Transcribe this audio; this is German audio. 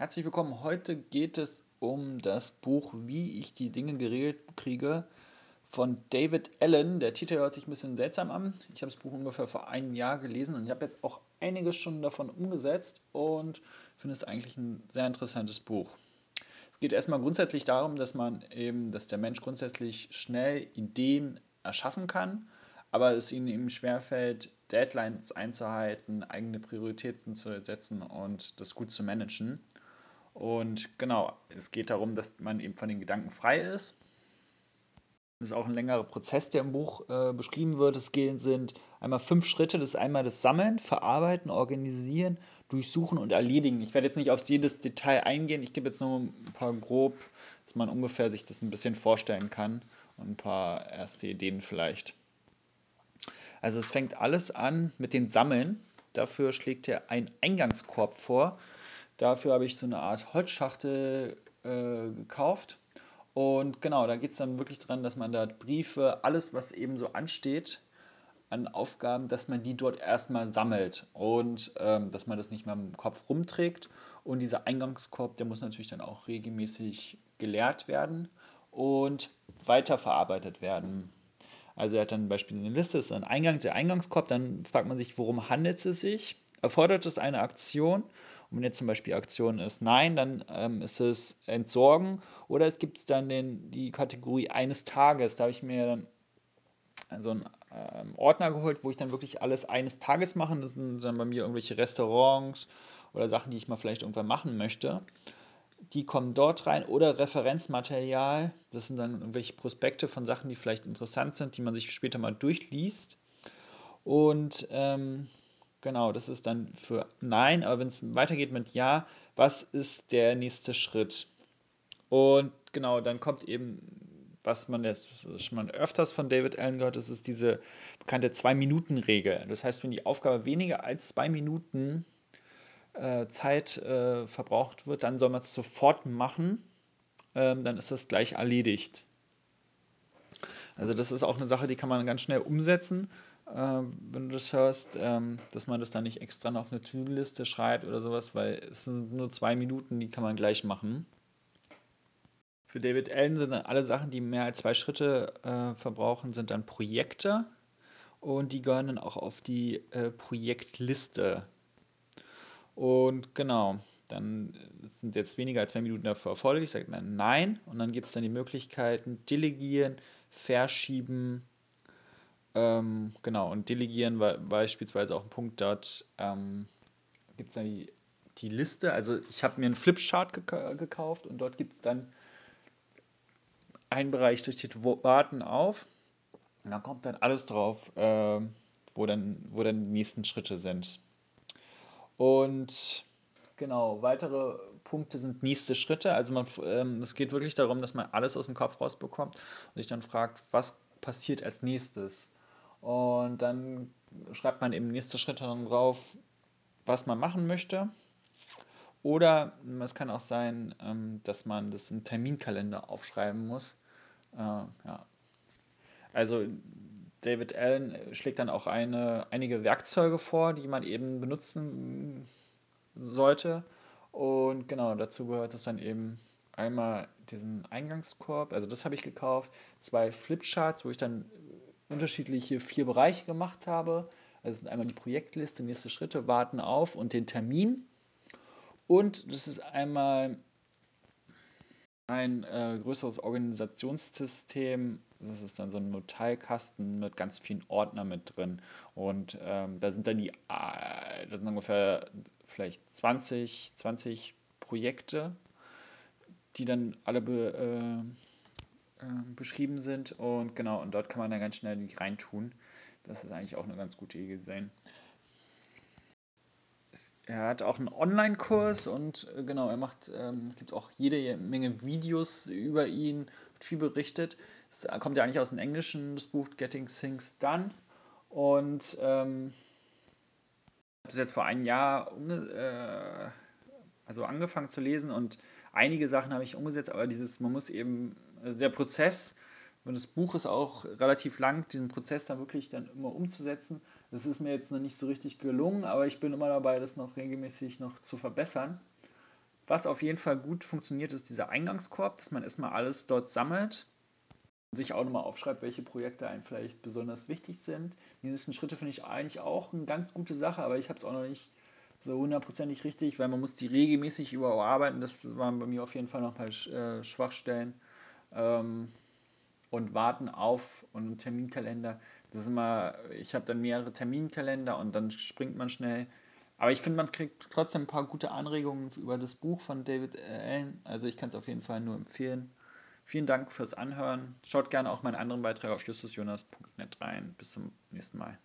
Herzlich willkommen. Heute geht es um das Buch Wie ich die Dinge geregelt kriege von David Allen. Der Titel hört sich ein bisschen seltsam an. Ich habe das Buch ungefähr vor einem Jahr gelesen und ich habe jetzt auch einige schon davon umgesetzt und finde es eigentlich ein sehr interessantes Buch. Es geht erstmal grundsätzlich darum, dass man eben, dass der Mensch grundsätzlich schnell Ideen erschaffen kann, aber es ihnen eben schwerfällt, Deadlines einzuhalten, eigene Prioritäten zu setzen und das gut zu managen. Und genau, es geht darum, dass man eben von den Gedanken frei ist. Das ist auch ein längerer Prozess, der im Buch äh, beschrieben wird. Es sind einmal fünf Schritte. Das ist einmal das Sammeln, Verarbeiten, Organisieren, Durchsuchen und Erledigen. Ich werde jetzt nicht auf jedes Detail eingehen. Ich gebe jetzt nur ein paar grob, dass man ungefähr sich das ein bisschen vorstellen kann und ein paar erste Ideen vielleicht. Also es fängt alles an mit dem Sammeln. Dafür schlägt er einen Eingangskorb vor. Dafür habe ich so eine Art Holzschachtel äh, gekauft. Und genau, da geht es dann wirklich daran, dass man da Briefe, alles, was eben so ansteht an Aufgaben, dass man die dort erstmal sammelt und ähm, dass man das nicht mehr im Kopf rumträgt. Und dieser Eingangskorb, der muss natürlich dann auch regelmäßig geleert werden und weiterverarbeitet werden. Also er hat dann Beispiel eine Liste, ist ein Eingang, der Eingangskorb, dann fragt man sich, worum handelt es sich? Erfordert es eine Aktion? Und wenn jetzt zum Beispiel Aktion ist Nein, dann ähm, ist es Entsorgen oder es gibt dann den, die Kategorie eines Tages. Da habe ich mir so einen ähm, Ordner geholt, wo ich dann wirklich alles eines Tages mache. Das sind dann bei mir irgendwelche Restaurants oder Sachen, die ich mal vielleicht irgendwann machen möchte. Die kommen dort rein oder Referenzmaterial. Das sind dann irgendwelche Prospekte von Sachen, die vielleicht interessant sind, die man sich später mal durchliest. Und ähm, Genau, das ist dann für Nein, aber wenn es weitergeht mit Ja, was ist der nächste Schritt? Und genau, dann kommt eben, was man jetzt schon mal öfters von David Allen gehört, das ist diese bekannte Zwei-Minuten-Regel. Das heißt, wenn die Aufgabe weniger als zwei Minuten äh, Zeit äh, verbraucht wird, dann soll man es sofort machen. Ähm, dann ist das gleich erledigt. Also das ist auch eine Sache, die kann man ganz schnell umsetzen wenn du das hörst, ähm, dass man das dann nicht extra noch auf eine To-Do-Liste schreibt oder sowas, weil es sind nur zwei Minuten, die kann man gleich machen. Für David Allen sind dann alle Sachen, die mehr als zwei Schritte äh, verbrauchen, sind dann Projekte und die gehören dann auch auf die äh, Projektliste. Und genau, dann sind jetzt weniger als zwei Minuten dafür erforderlich, sagt man Nein und dann gibt es dann die Möglichkeiten Delegieren, Verschieben, ähm, genau, und delegieren war beispielsweise auch ein Punkt, dort ähm, gibt es dann die, die Liste. Also ich habe mir einen Flipchart gek gekauft und dort gibt es dann einen Bereich, da steht Warten auf. Und da kommt dann alles drauf, äh, wo, dann, wo dann die nächsten Schritte sind. Und genau, weitere Punkte sind nächste Schritte. Also man, ähm, es geht wirklich darum, dass man alles aus dem Kopf rausbekommt und sich dann fragt, was passiert als nächstes. Und dann schreibt man eben nächste Schritte dann drauf, was man machen möchte. Oder es kann auch sein, ähm, dass man das in Terminkalender aufschreiben muss. Äh. Also David Allen schlägt dann auch eine, einige Werkzeuge vor, die man eben benutzen sollte. Und genau, dazu gehört es dann eben einmal diesen Eingangskorb, also das habe ich gekauft, zwei Flipcharts, wo ich dann unterschiedliche vier Bereiche gemacht habe. Also sind einmal die Projektliste, nächste Schritte, warten auf und den Termin. Und das ist einmal ein äh, größeres Organisationssystem. Das ist dann so ein Notizkasten mit ganz vielen Ordnern mit drin. Und ähm, da sind dann die, äh, das sind ungefähr vielleicht 20, 20 Projekte, die dann alle be, äh, ähm, beschrieben sind. Und genau, und dort kann man dann ganz schnell die reintun. Das ist eigentlich auch eine ganz gute Idee sein. Er hat auch einen Online-Kurs und äh, genau, er macht, ähm, gibt auch jede Menge Videos über ihn, wird viel berichtet. Es kommt ja eigentlich aus dem Englischen, das Buch Getting Things Done. Und ähm, habe das jetzt vor einem Jahr äh, also angefangen zu lesen und einige Sachen habe ich umgesetzt, aber dieses, man muss eben also der Prozess, und das Buch ist auch relativ lang, diesen Prozess dann wirklich dann immer umzusetzen. Das ist mir jetzt noch nicht so richtig gelungen, aber ich bin immer dabei, das noch regelmäßig noch zu verbessern. Was auf jeden Fall gut funktioniert, ist dieser Eingangskorb, dass man erstmal alles dort sammelt und sich auch nochmal aufschreibt, welche Projekte einem vielleicht besonders wichtig sind. Die nächsten Schritte finde ich eigentlich auch eine ganz gute Sache, aber ich habe es auch noch nicht so hundertprozentig richtig, weil man muss die regelmäßig überarbeiten. Das waren bei mir auf jeden Fall noch mal äh, Schwachstellen. Ähm, und warten auf und einen Terminkalender. Das ist immer, ich habe dann mehrere Terminkalender und dann springt man schnell. Aber ich finde, man kriegt trotzdem ein paar gute Anregungen über das Buch von David Allen. Also ich kann es auf jeden Fall nur empfehlen. Vielen Dank fürs Anhören. Schaut gerne auch meinen anderen Beitrag auf justusjonas.net rein. Bis zum nächsten Mal.